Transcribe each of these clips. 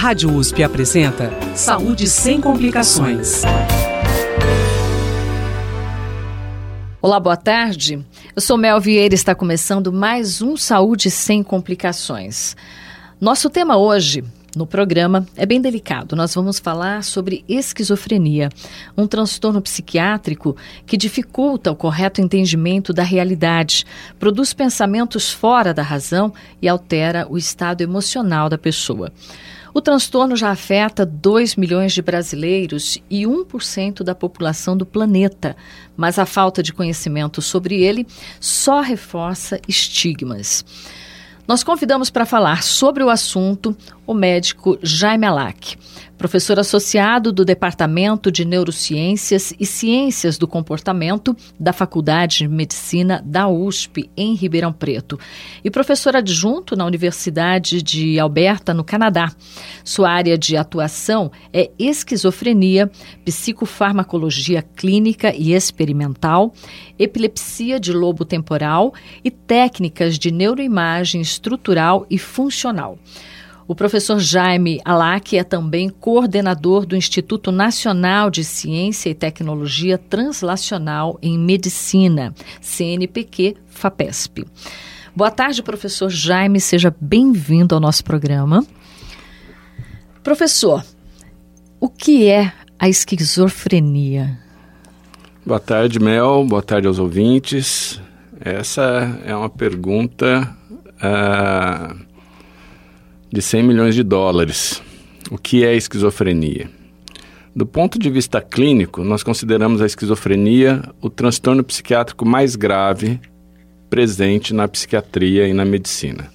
Rádio USP apresenta Saúde sem complicações. Olá, boa tarde. Eu sou Mel Vieira e está começando mais um Saúde sem complicações. Nosso tema hoje no programa é bem delicado. Nós vamos falar sobre esquizofrenia, um transtorno psiquiátrico que dificulta o correto entendimento da realidade, produz pensamentos fora da razão e altera o estado emocional da pessoa. O transtorno já afeta 2 milhões de brasileiros e 1% da população do planeta, mas a falta de conhecimento sobre ele só reforça estigmas. Nós convidamos para falar sobre o assunto o médico Jaime Alac, professor associado do Departamento de Neurociências e Ciências do Comportamento da Faculdade de Medicina da USP, em Ribeirão Preto, e professor adjunto na Universidade de Alberta, no Canadá. Sua área de atuação é esquizofrenia, psicofarmacologia clínica e experimental, epilepsia de lobo temporal e técnicas de neuroimagem estrutural e funcional. O professor Jaime Alac é também coordenador do Instituto Nacional de Ciência e Tecnologia Translacional em Medicina, CNPq FAPESP. Boa tarde, professor Jaime, seja bem-vindo ao nosso programa. Professor, o que é a esquizofrenia? Boa tarde, Mel. Boa tarde aos ouvintes. Essa é uma pergunta uh, de 100 milhões de dólares. O que é esquizofrenia? Do ponto de vista clínico, nós consideramos a esquizofrenia o transtorno psiquiátrico mais grave presente na psiquiatria e na medicina.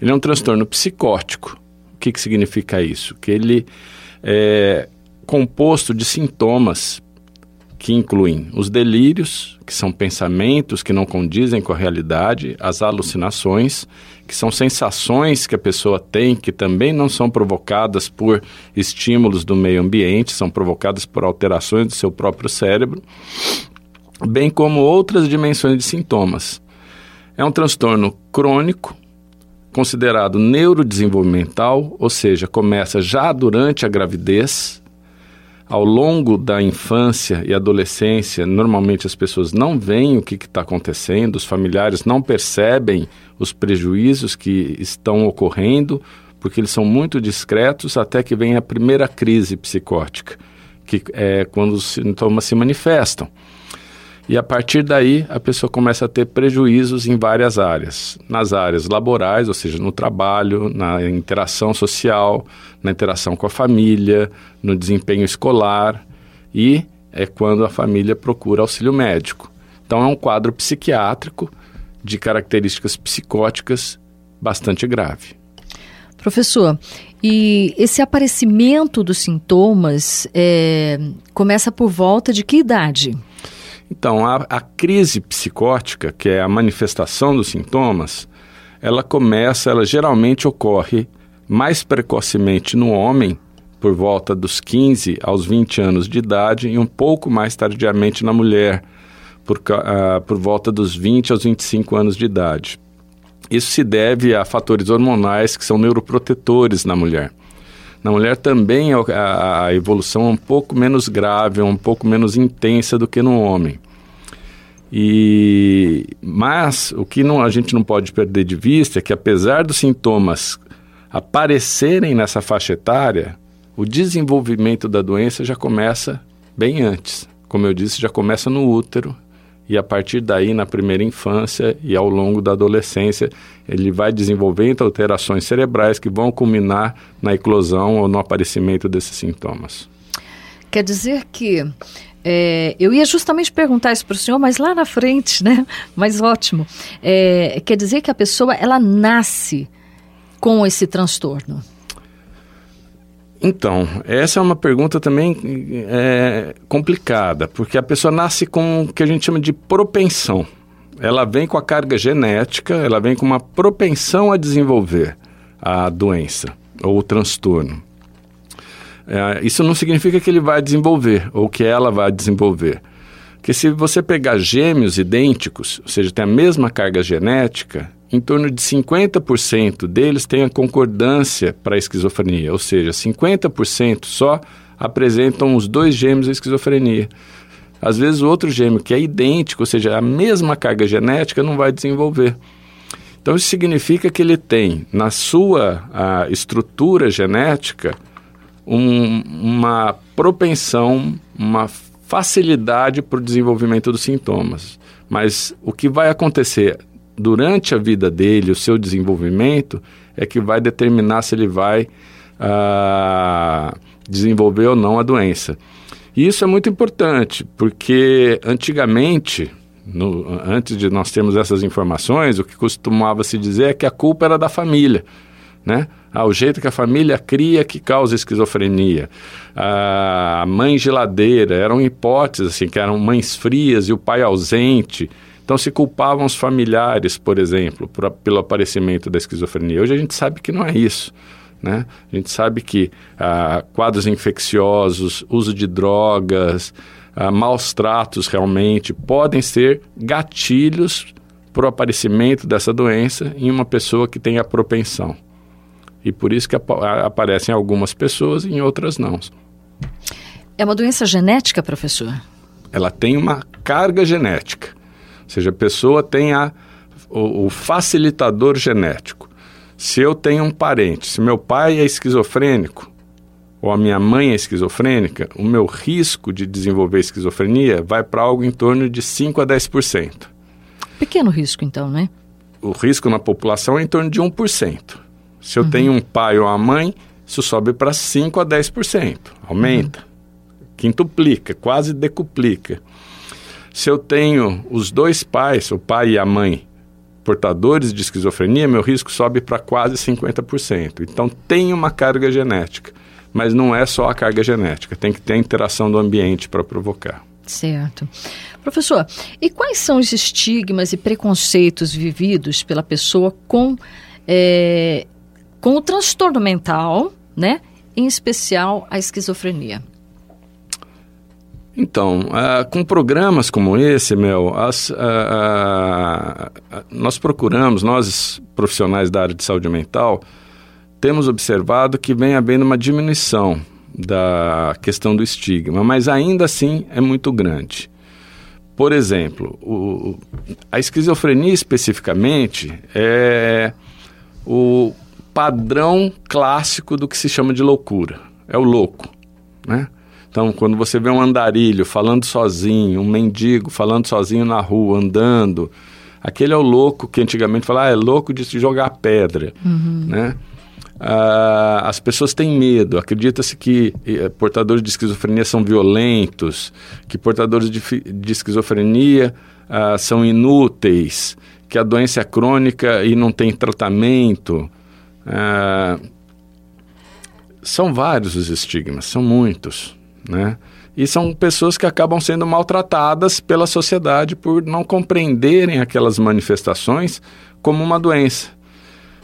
Ele é um transtorno psicótico. O que, que significa isso? Que ele é composto de sintomas que incluem os delírios, que são pensamentos que não condizem com a realidade, as alucinações, que são sensações que a pessoa tem que também não são provocadas por estímulos do meio ambiente, são provocadas por alterações do seu próprio cérebro, bem como outras dimensões de sintomas. É um transtorno crônico, considerado neurodesenvolvimental, ou seja, começa já durante a gravidez, ao longo da infância e adolescência, normalmente as pessoas não veem o que está acontecendo, os familiares não percebem os prejuízos que estão ocorrendo, porque eles são muito discretos até que vem a primeira crise psicótica, que é quando os sintomas se manifestam. E a partir daí, a pessoa começa a ter prejuízos em várias áreas. Nas áreas laborais, ou seja, no trabalho, na interação social, na interação com a família, no desempenho escolar e é quando a família procura auxílio médico. Então é um quadro psiquiátrico de características psicóticas bastante grave. Professor, e esse aparecimento dos sintomas é, começa por volta de que idade? Então, a, a crise psicótica, que é a manifestação dos sintomas, ela começa, ela geralmente ocorre mais precocemente no homem, por volta dos 15 aos 20 anos de idade, e um pouco mais tardiamente na mulher, por, uh, por volta dos 20 aos 25 anos de idade. Isso se deve a fatores hormonais que são neuroprotetores na mulher. Na mulher também a, a evolução é um pouco menos grave, é um pouco menos intensa do que no homem. E, mas o que não, a gente não pode perder de vista é que apesar dos sintomas aparecerem nessa faixa etária, o desenvolvimento da doença já começa bem antes. Como eu disse, já começa no útero e a partir daí, na primeira infância e ao longo da adolescência, ele vai desenvolvendo alterações cerebrais que vão culminar na eclosão ou no aparecimento desses sintomas. Quer dizer que é, eu ia justamente perguntar isso para o senhor, mas lá na frente, né? Mas ótimo. É, quer dizer que a pessoa ela nasce com esse transtorno? Então, essa é uma pergunta também é, complicada, porque a pessoa nasce com o que a gente chama de propensão. Ela vem com a carga genética, ela vem com uma propensão a desenvolver a doença ou o transtorno. É, isso não significa que ele vai desenvolver ou que ela vai desenvolver. Porque se você pegar gêmeos idênticos, ou seja, tem a mesma carga genética, em torno de 50% deles têm a concordância para a esquizofrenia, ou seja, 50% só apresentam os dois gêmeos da esquizofrenia. Às vezes o outro gêmeo que é idêntico, ou seja, a mesma carga genética, não vai desenvolver. Então isso significa que ele tem na sua estrutura genética um, uma propensão, uma facilidade para o desenvolvimento dos sintomas. Mas o que vai acontecer durante a vida dele, o seu desenvolvimento, é que vai determinar se ele vai ah, desenvolver ou não a doença. E isso é muito importante, porque antigamente, no, antes de nós termos essas informações, o que costumava se dizer é que a culpa era da família, né? Ah, o jeito que a família cria que causa esquizofrenia. A mãe geladeira, eram hipóteses assim, que eram mães frias e o pai ausente. Então se culpavam os familiares, por exemplo, por, pelo aparecimento da esquizofrenia. Hoje a gente sabe que não é isso. Né? A gente sabe que ah, quadros infecciosos, uso de drogas, ah, maus tratos realmente podem ser gatilhos para o aparecimento dessa doença em uma pessoa que tem a propensão. E por isso que ap aparecem algumas pessoas e em outras não. É uma doença genética, professor? Ela tem uma carga genética. Ou seja, a pessoa tem a, o, o facilitador genético. Se eu tenho um parente, se meu pai é esquizofrênico ou a minha mãe é esquizofrênica, o meu risco de desenvolver esquizofrenia vai para algo em torno de 5 a 10%. Pequeno risco, então, né? O risco na população é em torno de 1%. Se eu uhum. tenho um pai ou uma mãe, isso sobe para 5 a 10%. Aumenta. Uhum. Quintuplica, quase decuplica. Se eu tenho os dois pais, o pai e a mãe, portadores de esquizofrenia, meu risco sobe para quase 50%. Então tem uma carga genética, mas não é só a carga genética, tem que ter a interação do ambiente para provocar. Certo. Professor, e quais são os estigmas e preconceitos vividos pela pessoa com, é, com o transtorno mental, né? Em especial a esquizofrenia? Então, uh, com programas como esse, Mel, as, uh, uh, nós procuramos, nós profissionais da área de saúde mental, temos observado que vem havendo uma diminuição da questão do estigma, mas ainda assim é muito grande. Por exemplo, o, a esquizofrenia especificamente é o padrão clássico do que se chama de loucura. É o louco, né? Então, quando você vê um andarilho falando sozinho, um mendigo falando sozinho na rua, andando, aquele é o louco que antigamente falava, ah, é louco de se jogar pedra, uhum. né? Ah, as pessoas têm medo, acredita-se que eh, portadores de esquizofrenia são violentos, que portadores de, de esquizofrenia ah, são inúteis, que a doença é crônica e não tem tratamento. Ah, são vários os estigmas, são muitos né? E são pessoas que acabam sendo maltratadas pela sociedade por não compreenderem aquelas manifestações como uma doença.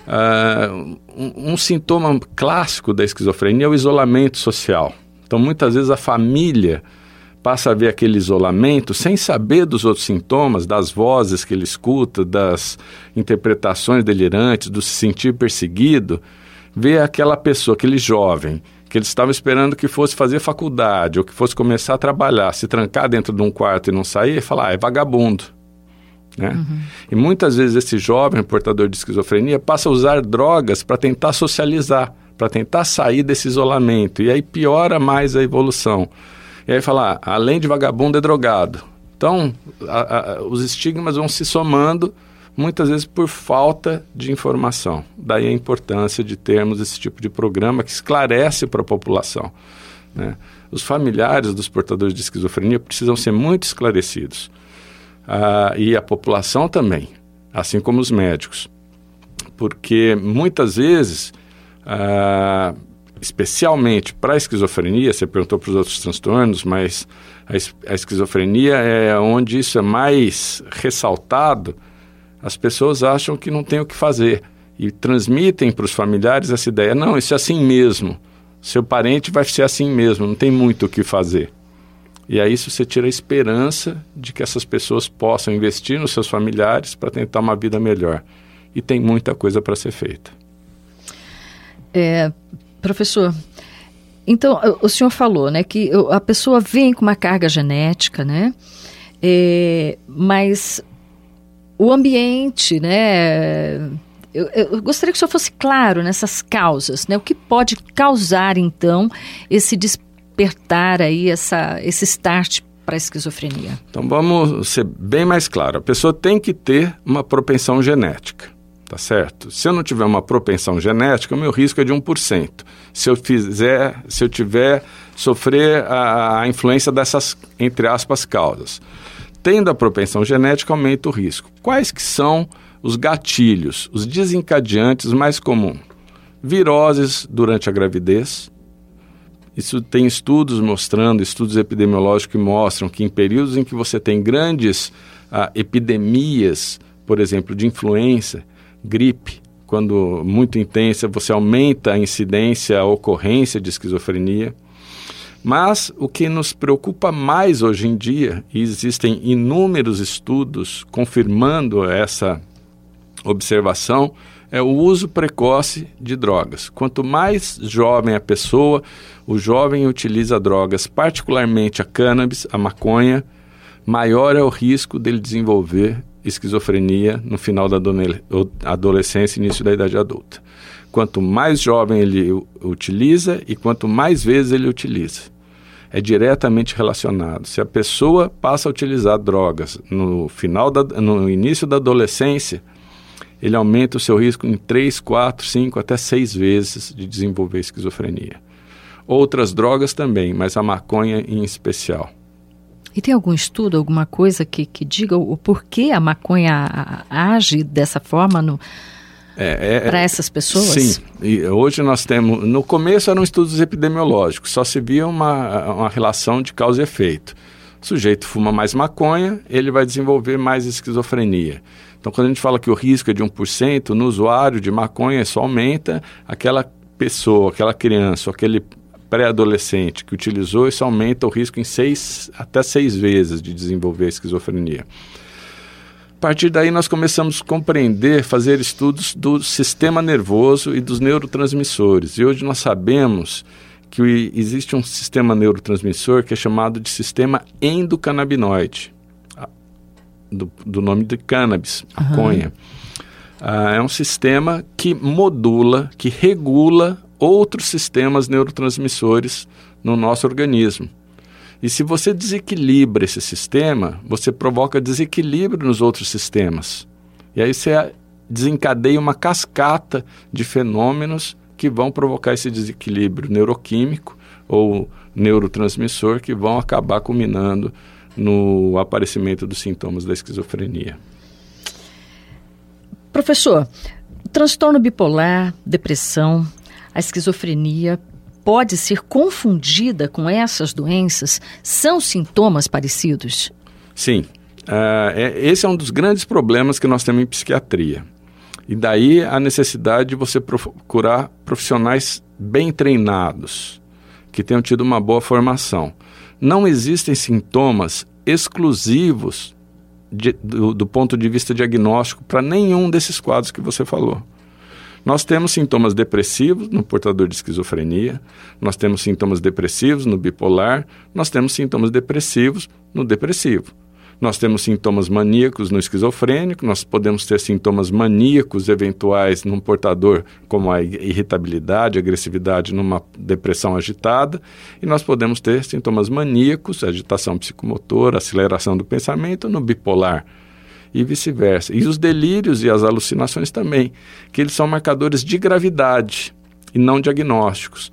Uh, um, um, sintoma clássico da esquizofrenia é o isolamento social. Então, muitas vezes a família passa a ver aquele isolamento sem saber dos outros sintomas, das vozes que ele escuta, das interpretações delirantes, do se sentir perseguido, vê aquela pessoa, aquele jovem que eles estavam esperando que fosse fazer faculdade ou que fosse começar a trabalhar, se trancar dentro de um quarto e não sair, e falar, ah, é vagabundo. Né? Uhum. E muitas vezes esse jovem portador de esquizofrenia passa a usar drogas para tentar socializar, para tentar sair desse isolamento. E aí piora mais a evolução. E aí falar, além de vagabundo, é drogado. Então, a, a, os estigmas vão se somando muitas vezes por falta de informação. Daí a importância de termos esse tipo de programa que esclarece para a população. Né? Os familiares dos portadores de esquizofrenia precisam ser muito esclarecidos. Ah, e a população também, assim como os médicos. Porque muitas vezes, ah, especialmente para a esquizofrenia, você perguntou para os outros transtornos, mas a, esquizofrenia é onde isso é mais ressaltado as pessoas acham que não tem o que fazer e transmitem para os familiares essa ideia: não, isso é assim mesmo. Seu parente vai ser assim mesmo, não tem muito o que fazer. E aí isso você tira a esperança de que essas pessoas possam investir nos seus familiares para tentar uma vida melhor. e tem muita coisa para ser feita. É, professor, então o senhor falou, né, que a pessoa vem com uma carga genética, né, é, mas o ambiente, né, eu, eu, gostaria que o senhor fosse claro nessas causas, né, o que pode causar então esse despertar aí, essa, esse start para a esquizofrenia? Então vamos ser bem mais claro. A pessoa tem que ter uma propensão genética tá certo? Se eu não tiver uma propensão genética, o meu risco é de 1%. Se eu fizer, se eu tiver sofrer a, a influência dessas entre aspas causas. Tendo a propensão genética, aumenta o risco. Quais que são os gatilhos, os desencadeantes mais comuns? Viroses durante a gravidez. Isso tem estudos mostrando, estudos epidemiológicos que mostram que em períodos em que você tem grandes ah, epidemias, por exemplo, de influenza, gripe, quando muito intensa, você aumenta a incidência, a ocorrência de esquizofrenia. Mas o que nos preocupa mais hoje em dia, e existem inúmeros estudos confirmando essa observação, é o uso precoce de drogas. Quanto mais jovem a pessoa, o jovem utiliza drogas, particularmente a cannabis, a maconha, maior é o risco dele desenvolver esquizofrenia no final da adolescência e início da idade adulta. Quanto mais jovem ele utiliza e quanto mais vezes ele utiliza. É diretamente relacionado. Se a pessoa passa a utilizar drogas no final da, no início da adolescência, ele aumenta o seu risco em 3, 4, 5, até 6 vezes de desenvolver esquizofrenia. Outras drogas também, mas a maconha em especial. E tem algum estudo, alguma coisa que, que diga o, porquê a maconha age dessa forma no, é, é, para essas pessoas? Sim, e hoje nós temos. No começo eram estudos epidemiológicos, só se via uma, uma relação de causa e efeito. O sujeito fuma mais maconha, ele vai desenvolver mais esquizofrenia. Então, quando a gente fala que o risco é de 1%, no usuário de maconha isso aumenta, aquela pessoa, aquela criança, aquele pré-adolescente que utilizou, isso aumenta o risco em seis, até seis vezes de desenvolver esquizofrenia. A partir daí, nós começamos a compreender, fazer estudos do sistema nervoso e dos neurotransmissores. E hoje nós sabemos que existe um sistema neurotransmissor que é chamado de sistema endocannabinoide, do, do nome de cannabis, maconha. Uhum. Ah, é um sistema que modula, que regula outros sistemas neurotransmissores no nosso organismo. E se você desequilibra esse sistema, você provoca desequilíbrio nos outros sistemas. E aí você desencadeia uma cascata de fenômenos que vão provocar esse desequilíbrio neuroquímico ou neurotransmissor que vão acabar culminando no aparecimento dos sintomas da esquizofrenia. Professor, transtorno bipolar, depressão, a esquizofrenia pode ser confundida com essas doenças? São sintomas parecidos? Sim. Uh, é, esse é um dos grandes problemas que nós temos em psiquiatria. E daí a necessidade de você procurar profissionais bem treinados, que tenham tido uma boa formação. Não existem sintomas exclusivos de, do, do ponto de vista diagnóstico para nenhum desses quadros que você falou. Nós temos sintomas depressivos no portador de esquizofrenia, nós temos sintomas depressivos no bipolar, nós temos sintomas depressivos no depressivo. Nós temos sintomas maníacos no esquizofrênico, nós podemos ter sintomas maníacos eventuais num portador, como a irritabilidade, agressividade numa depressão agitada, e nós podemos ter sintomas maníacos, agitação psicomotora, aceleração do pensamento no bipolar e vice-versa. E os delírios e as alucinações também, que eles são marcadores de gravidade e não diagnósticos.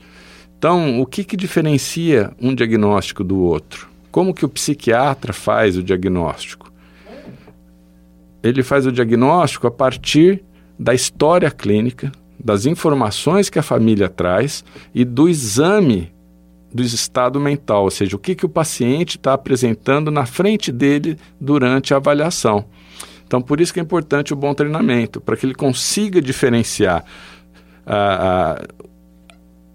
Então, o que, que diferencia um diagnóstico do outro? Como que o psiquiatra faz o diagnóstico? Ele faz o diagnóstico a partir da história clínica, das informações que a família traz e do exame do estado mental, ou seja, o que, que o paciente está apresentando na frente dele durante a avaliação. Então, por isso que é importante o bom treinamento, para que ele consiga diferenciar ah, ah,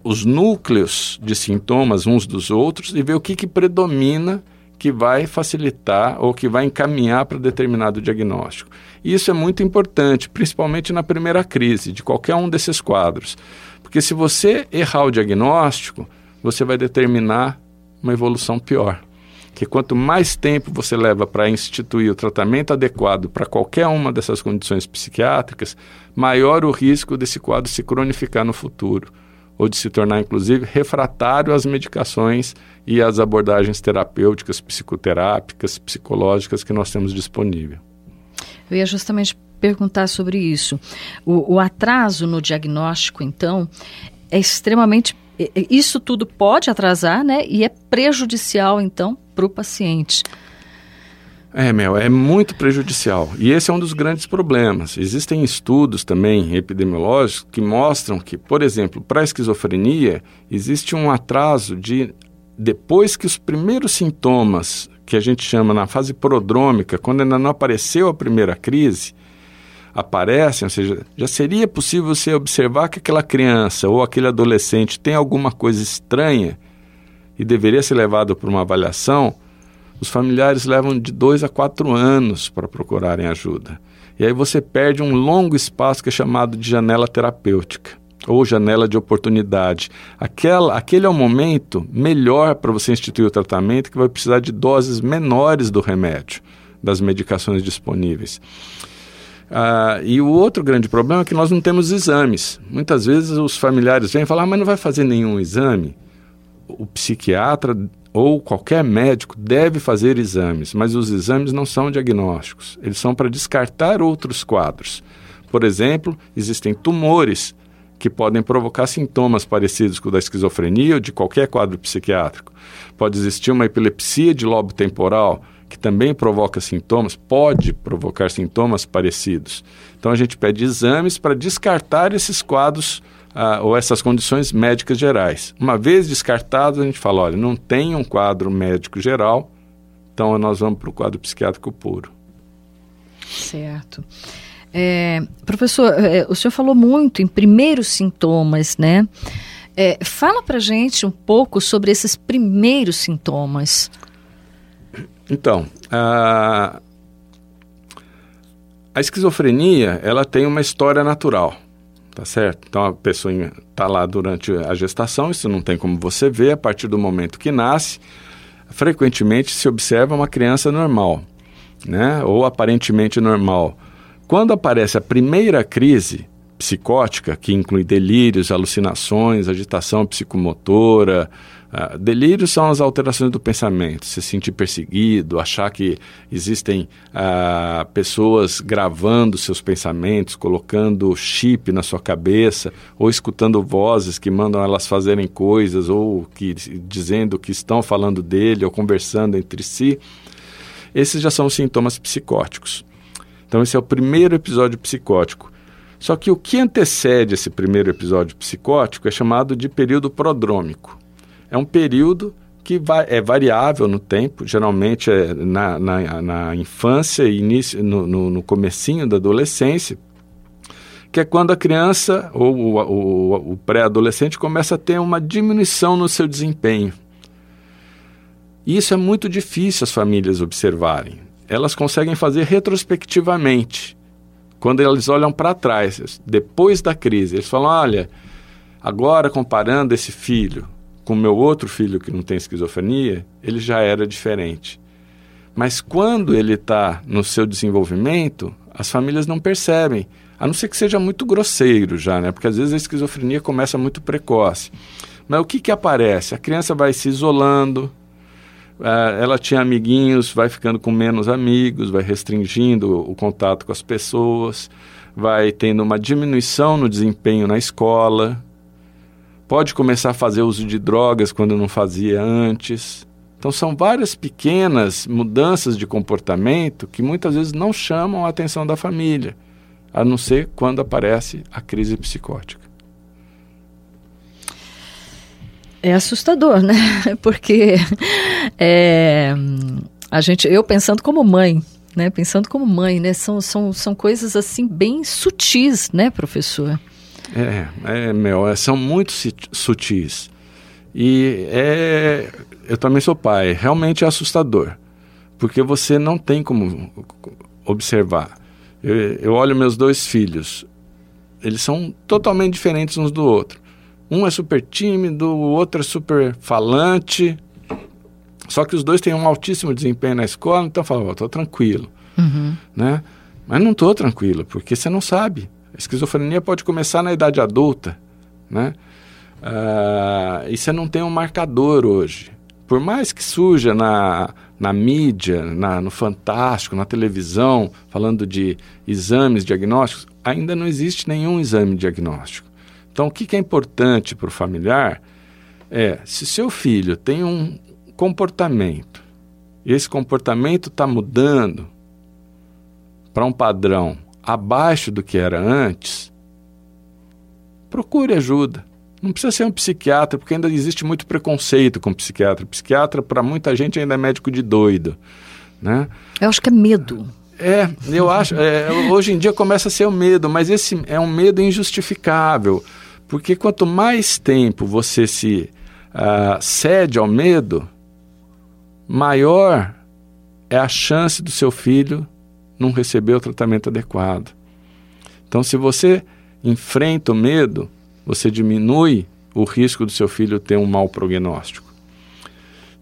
os núcleos de sintomas uns dos outros e ver o que, que predomina, que vai facilitar ou que vai encaminhar para determinado diagnóstico. E isso é muito importante, principalmente na primeira crise de qualquer um desses quadros. Porque se você errar o diagnóstico, você vai determinar uma evolução pior. Que quanto mais tempo você leva para instituir o tratamento adequado para qualquer uma dessas condições psiquiátricas, maior o risco desse quadro se cronificar no futuro ou de se tornar, inclusive, refratário às medicações e às abordagens terapêuticas, psicoterápicas, psicológicas que nós temos disponível. Eu ia justamente perguntar sobre isso. O, o atraso no diagnóstico, então, é extremamente. Isso tudo pode atrasar, né? E é prejudicial, então, para o paciente. É, Mel, é muito prejudicial. E esse é um dos grandes problemas. Existem estudos também epidemiológicos que mostram que, por exemplo, para a esquizofrenia, existe um atraso de depois que os primeiros sintomas, que a gente chama na fase prodrômica, quando ainda não apareceu a primeira crise, aparecem, ou seja, já seria possível você observar que aquela criança ou aquele adolescente tem alguma coisa estranha e deveria ser levado para uma avaliação os familiares levam de dois a quatro anos para procurarem ajuda. E aí você perde um longo espaço que é chamado de janela terapêutica ou janela de oportunidade. Aquela, aquele é o momento melhor para você instituir o tratamento que vai precisar de doses menores do remédio, das medicações disponíveis. Ah, e o outro grande problema é que nós não temos exames. Muitas vezes os familiares vêm falar, ah, mas não vai fazer nenhum exame. O psiquiatra ou qualquer médico deve fazer exames, mas os exames não são diagnósticos, eles são para descartar outros quadros. Por exemplo, existem tumores que podem provocar sintomas parecidos com o da esquizofrenia ou de qualquer quadro psiquiátrico. Pode existir uma epilepsia de lobo temporal que também provoca sintomas, pode provocar sintomas parecidos. Então a gente pede exames para descartar esses quadros ah, ou essas condições médicas gerais. Uma vez descartado, a gente fala, olha, não tem um quadro médico geral, então nós vamos para o quadro psiquiátrico puro. Certo. É, professor, é, o senhor falou muito em primeiros sintomas, né? É, fala para gente um pouco sobre esses primeiros sintomas. Então, a, a esquizofrenia, ela tem uma história natural tá certo? Então a pessoa está lá durante a gestação, isso não tem como você ver, a partir do momento que nasce, frequentemente se observa uma criança normal, né? Ou aparentemente normal. Quando aparece a primeira crise psicótica, que inclui delírios, alucinações, agitação psicomotora, Uh, delírio são as alterações do pensamento, se sentir perseguido, achar que existem uh, pessoas gravando seus pensamentos, colocando chip na sua cabeça, ou escutando vozes que mandam elas fazerem coisas, ou que dizendo que estão falando dele, ou conversando entre si. Esses já são sintomas psicóticos. Então, esse é o primeiro episódio psicótico. Só que o que antecede esse primeiro episódio psicótico é chamado de período prodrômico é um período que vai, é variável no tempo, geralmente é na, na, na infância e início, no, no, no comecinho da adolescência, que é quando a criança ou o, o, o pré-adolescente começa a ter uma diminuição no seu desempenho. E isso é muito difícil as famílias observarem. Elas conseguem fazer retrospectivamente, quando eles olham para trás, depois da crise. Eles falam: olha, agora comparando esse filho, com meu outro filho que não tem esquizofrenia, ele já era diferente. Mas quando ele está no seu desenvolvimento, as famílias não percebem, a não ser que seja muito grosseiro já, né? Porque às vezes a esquizofrenia começa muito precoce. Mas o que, que aparece? A criança vai se isolando, ela tinha amiguinhos, vai ficando com menos amigos, vai restringindo o contato com as pessoas, vai tendo uma diminuição no desempenho na escola, pode começar a fazer uso de drogas quando não fazia antes. Então, são várias pequenas mudanças de comportamento que muitas vezes não chamam a atenção da família, a não ser quando aparece a crise psicótica. É assustador, né? Porque é, a gente, eu pensando como mãe, né? Pensando como mãe, né? São, são, são coisas assim bem sutis, né, professor? É, é meu, é, são muito sutis. E é, eu também sou pai, realmente é assustador. porque você não tem como observar. Eu, eu olho meus dois filhos, eles são totalmente diferentes uns do outro. Um é super tímido, o outro é super falante. Só que os dois têm um altíssimo desempenho na escola, então eu falo, estou tranquilo. Uhum. Né? Mas não estou tranquilo, porque você não sabe. A esquizofrenia pode começar na idade adulta. Né? Uh, e você não tem um marcador hoje. Por mais que surja na, na mídia, na, no Fantástico, na televisão, falando de exames diagnósticos, ainda não existe nenhum exame diagnóstico. Então, o que, que é importante para o familiar é, se seu filho tem um comportamento, e esse comportamento está mudando para um padrão abaixo do que era antes, procure ajuda. Não precisa ser um psiquiatra, porque ainda existe muito preconceito com psiquiatra. Psiquiatra, para muita gente, ainda é médico de doido. Né? Eu acho que é medo. É, eu acho. É, hoje em dia começa a ser o medo, mas esse é um medo injustificável. Porque quanto mais tempo você se uh, cede ao medo, maior é a chance do seu filho não receber o tratamento adequado. Então, se você enfrenta o medo, você diminui o risco do seu filho ter um mau prognóstico.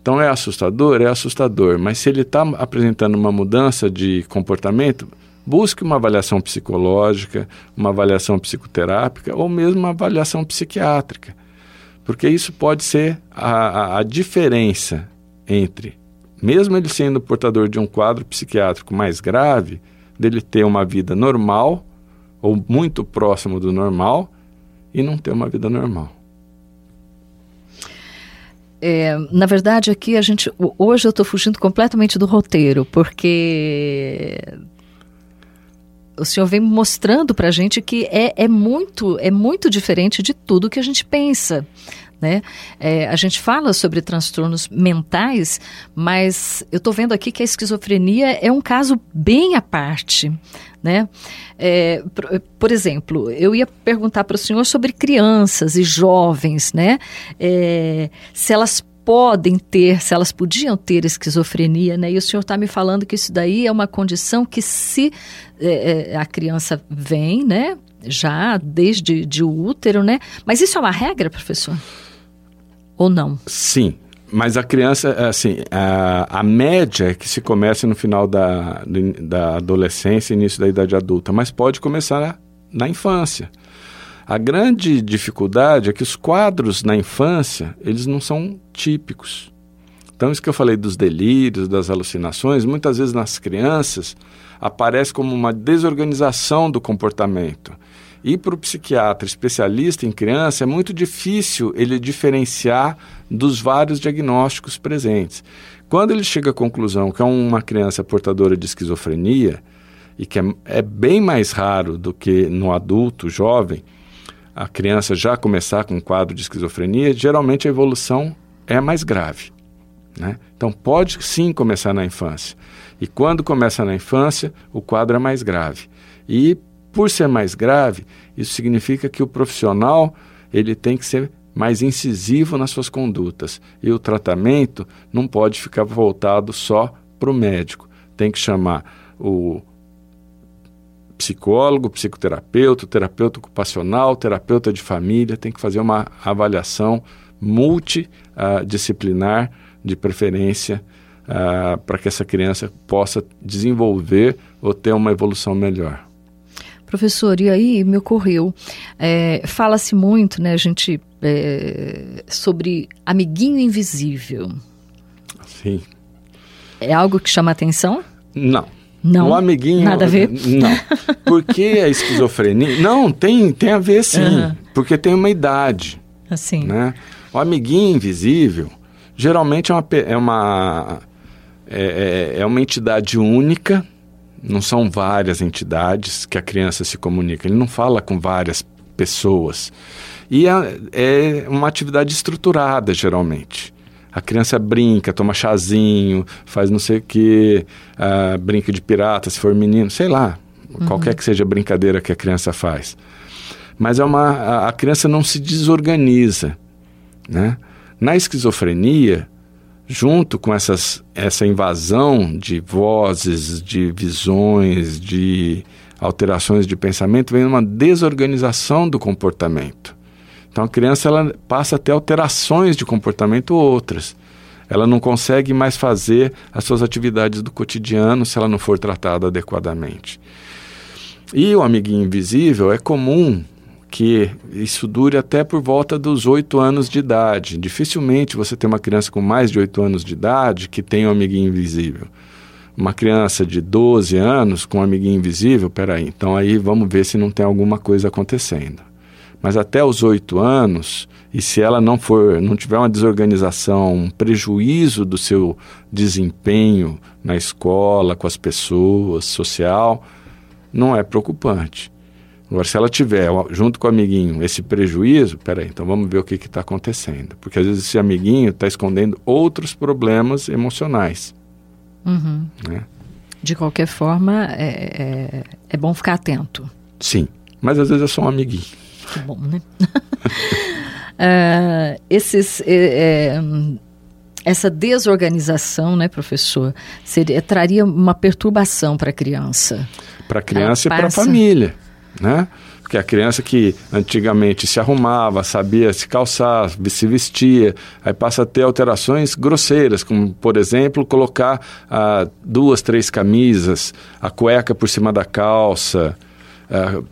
Então é assustador? É assustador, mas se ele está apresentando uma mudança de comportamento, busque uma avaliação psicológica, uma avaliação psicoterápica ou mesmo uma avaliação psiquiátrica, porque isso pode ser a, a, a diferença entre, mesmo ele sendo portador de um quadro psiquiátrico mais grave, dele ter uma vida normal ou muito próximo do normal e não ter uma vida normal. É, na verdade, aqui a gente. Hoje eu estou fugindo completamente do roteiro, porque o senhor vem mostrando para a gente que é, é, muito, é muito diferente de tudo que a gente pensa. Né? É, a gente fala sobre transtornos mentais, mas eu estou vendo aqui que a esquizofrenia é um caso bem à parte. Né? É, por, por, exemplo, eu ia perguntar para o senhor sobre crianças e jovens, né? É, se elas podem ter, se elas podiam ter esquizofrenia, né? E o senhor está me falando que isso daí é uma condição que se é, é, a criança vem, né? Já desde de útero, né? Mas isso é uma regra, professor? ou não? Sim, mas a criança, assim, a, a média é que se comece no final da, da adolescência início da idade adulta, mas pode começar na, na infância. A grande dificuldade é que os quadros na infância, eles não são típicos. Então, isso que eu falei dos delírios, das alucinações, muitas vezes nas crianças aparece como uma desorganização do comportamento. E para o psiquiatra especialista em criança é muito difícil ele diferenciar dos vários diagnósticos presentes. Quando ele chega à conclusão que é uma criança portadora de esquizofrenia, e que é, é bem mais raro do que no adulto jovem, a criança já começar com um quadro de esquizofrenia, geralmente a evolução é mais grave. Né? Então pode sim começar na infância. E quando começa na infância, o quadro é mais grave. E por ser mais grave, isso significa que o profissional ele tem que ser mais incisivo nas suas condutas. E o tratamento não pode ficar voltado só para o médico. Tem que chamar o psicólogo, psicoterapeuta, terapeuta ocupacional, terapeuta de família, tem que fazer uma avaliação multidisciplinar, de preferência, uh, para que essa criança possa desenvolver ou ter uma evolução melhor. Professor, e aí me ocorreu, é, fala-se muito, né, gente, é, sobre amiguinho invisível. Sim. É algo que chama atenção? Não. Não. O amiguinho. Nada a ver? Não. Porque a esquizofrenia. não, tem, tem a ver sim. Uhum. Porque tem uma idade. Assim. Né? O amiguinho invisível geralmente é uma, é uma, é, é, é uma entidade única não são várias entidades que a criança se comunica. Ele não fala com várias pessoas. E é, é uma atividade estruturada, geralmente. A criança brinca, toma chazinho, faz não sei o quê, uh, brinca de pirata, se for menino, sei lá. Uhum. Qualquer que seja a brincadeira que a criança faz. Mas é uma, a, a criança não se desorganiza. Né? Na esquizofrenia, junto com essas, essa invasão de vozes, de visões, de alterações de pensamento, vem uma desorganização do comportamento. Então a criança ela passa a ter alterações de comportamento outras. Ela não consegue mais fazer as suas atividades do cotidiano se ela não for tratada adequadamente. E o amiguinho invisível é comum que isso dure até por volta dos oito anos de idade. Dificilmente você tem uma criança com mais de oito anos de idade que tem um amiguinho invisível. Uma criança de 12 anos com um amiguinho invisível, peraí, então aí vamos ver se não tem alguma coisa acontecendo. Mas até os oito anos, e se ela não for, não tiver uma desorganização, um prejuízo do seu desempenho na escola, com as pessoas, social, não é preocupante. Agora, se ela tiver, junto com o amiguinho, esse prejuízo, peraí, então vamos ver o que está acontecendo. Porque às vezes esse amiguinho está escondendo outros problemas emocionais. Uhum. Né? De qualquer forma, é, é, é, bom ficar atento. Sim, mas às vezes é só um amiguinho. Que bom, né? uh, esses, é, essa desorganização, né, professor, seria, traria uma perturbação para a criança. Para a criança Ela e para a família né? Porque a criança que antigamente se arrumava, sabia se calçar, se vestia, aí passa a ter alterações grosseiras, como, por exemplo, colocar ah, duas, três camisas, a cueca por cima da calça,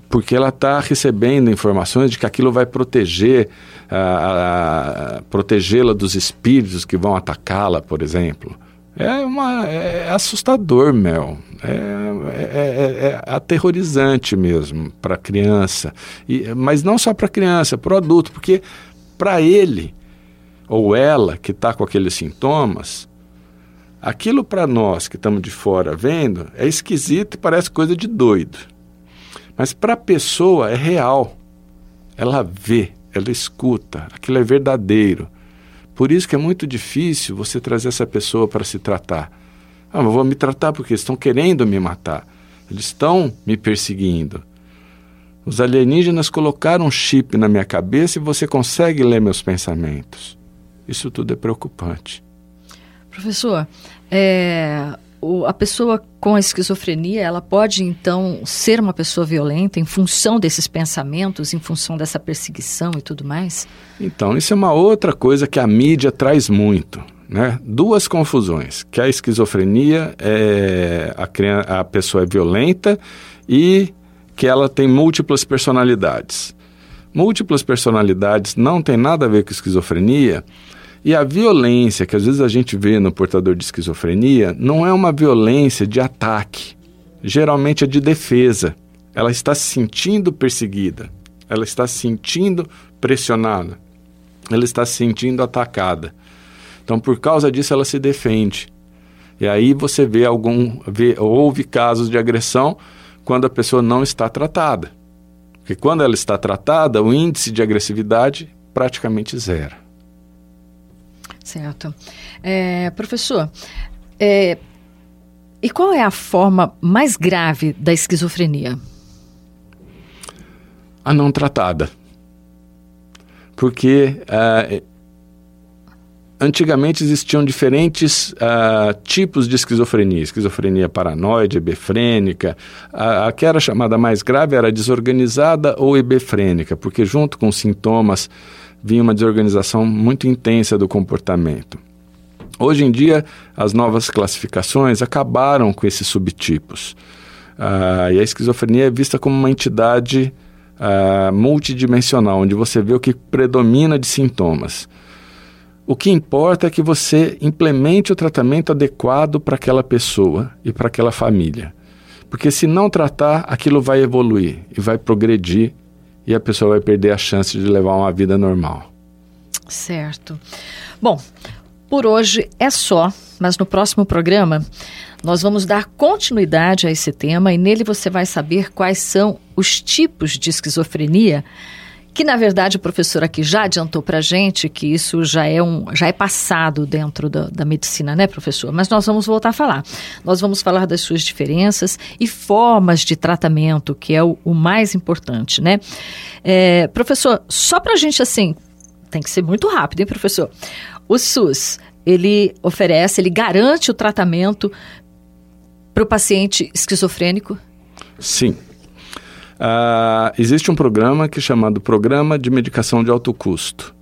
porque ela está recebendo informações de que aquilo vai proteger, ah, protegê-la dos espíritos que vão atacá-la, por exemplo. É, uma, é assustador, Mel. É, é, é, é aterrorizante mesmo para a criança. E, mas não só para a criança, para o adulto, porque para ele ou ela que está com aqueles sintomas, aquilo para nós que estamos de fora vendo é esquisito e parece coisa de doido. Mas para a pessoa é real. Ela vê, ela escuta, aquilo é verdadeiro. Por isso que é muito difícil você trazer essa pessoa para se tratar. Ah, eu vou me tratar porque estão querendo me matar. Eles estão me perseguindo. Os alienígenas colocaram um chip na minha cabeça e você consegue ler meus pensamentos. Isso tudo é preocupante. Professor, é, o, a pessoa com a esquizofrenia, ela pode então ser uma pessoa violenta em função desses pensamentos, em função dessa perseguição e tudo mais? Então, isso é uma outra coisa que a mídia traz muito. Né? Duas confusões, que a esquizofrenia é a, criança, a pessoa é violenta e que ela tem múltiplas personalidades. Múltiplas personalidades não tem nada a ver com esquizofrenia, e a violência que às vezes a gente vê no portador de esquizofrenia não é uma violência de ataque, geralmente é de defesa. Ela está se sentindo perseguida, ela está se sentindo pressionada, ela está se sentindo atacada. Então, por causa disso, ela se defende. E aí você vê algum, vê, houve casos de agressão quando a pessoa não está tratada. Porque quando ela está tratada, o índice de agressividade praticamente zero. Certo. É, professor, é, e qual é a forma mais grave da esquizofrenia? A não tratada. Porque uh, antigamente existiam diferentes uh, tipos de esquizofrenia. Esquizofrenia paranoide, hebefrênica. A, a que era chamada mais grave era desorganizada ou hebefrênica, porque junto com os vinha uma desorganização muito intensa do comportamento. Hoje em dia, as novas classificações acabaram com esses subtipos. Uh, e a esquizofrenia é vista como uma entidade uh, multidimensional, onde você vê o que predomina de sintomas. O que importa é que você implemente o tratamento adequado para aquela pessoa e para aquela família. Porque se não tratar, aquilo vai evoluir e vai progredir e a pessoa vai perder a chance de levar uma vida normal. Certo. Bom, por hoje é só, mas no próximo programa nós vamos dar continuidade a esse tema e nele você vai saber quais são os tipos de esquizofrenia que na verdade o professor aqui já adiantou para gente que isso já é, um, já é passado dentro da, da, medicina, né, professor? Mas nós vamos voltar a falar. Nós vamos falar das suas diferenças e formas de tratamento, que é o, o mais importante, né? É, professor, só para gente assim, tem que ser muito rápido, hein, professor? O SUS ele oferece, ele garante o tratamento para o paciente esquizofrênico? Sim. Uh, existe um programa que é chamado Programa de Medicação de Alto Custo.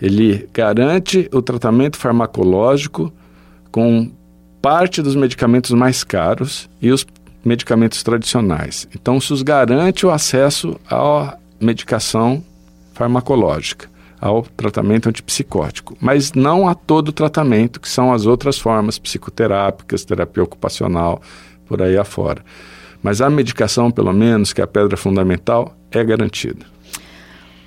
Ele garante o tratamento farmacológico com parte dos medicamentos mais caros e os medicamentos tradicionais. Então, SUS garante o acesso à medicação farmacológica, ao tratamento antipsicótico, mas não a todo o tratamento, que são as outras formas psicoterápicas, terapia ocupacional, por aí afora. Mas a medicação, pelo menos, que é a pedra fundamental, é garantida.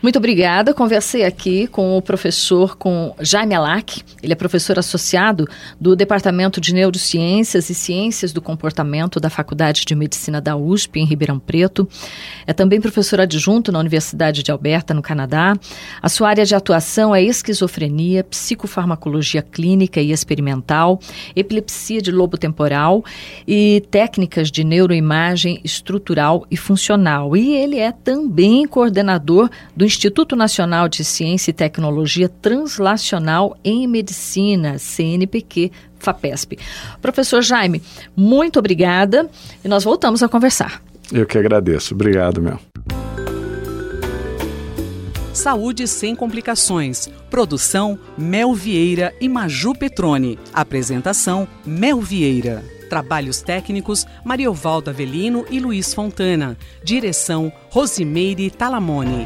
Muito obrigada. Conversei aqui com o professor com Jaime Alac. Ele é professor associado do Departamento de Neurociências e Ciências do Comportamento da Faculdade de Medicina da USP, em Ribeirão Preto. É também professor adjunto na Universidade de Alberta, no Canadá. A sua área de atuação é esquizofrenia, psicofarmacologia clínica e experimental, epilepsia de lobo temporal e técnicas de neuroimagem estrutural e funcional. E ele é também coordenador do Instituto Nacional de Ciência e Tecnologia Translacional em Medicina, CNPq, FAPESP. Professor Jaime, muito obrigada e nós voltamos a conversar. Eu que agradeço. Obrigado, Mel. Saúde sem complicações. Produção Mel Vieira e Maju Petrone. Apresentação Mel Vieira. Trabalhos técnicos Mariovaldo Avelino e Luiz Fontana. Direção Rosimeire Talamone.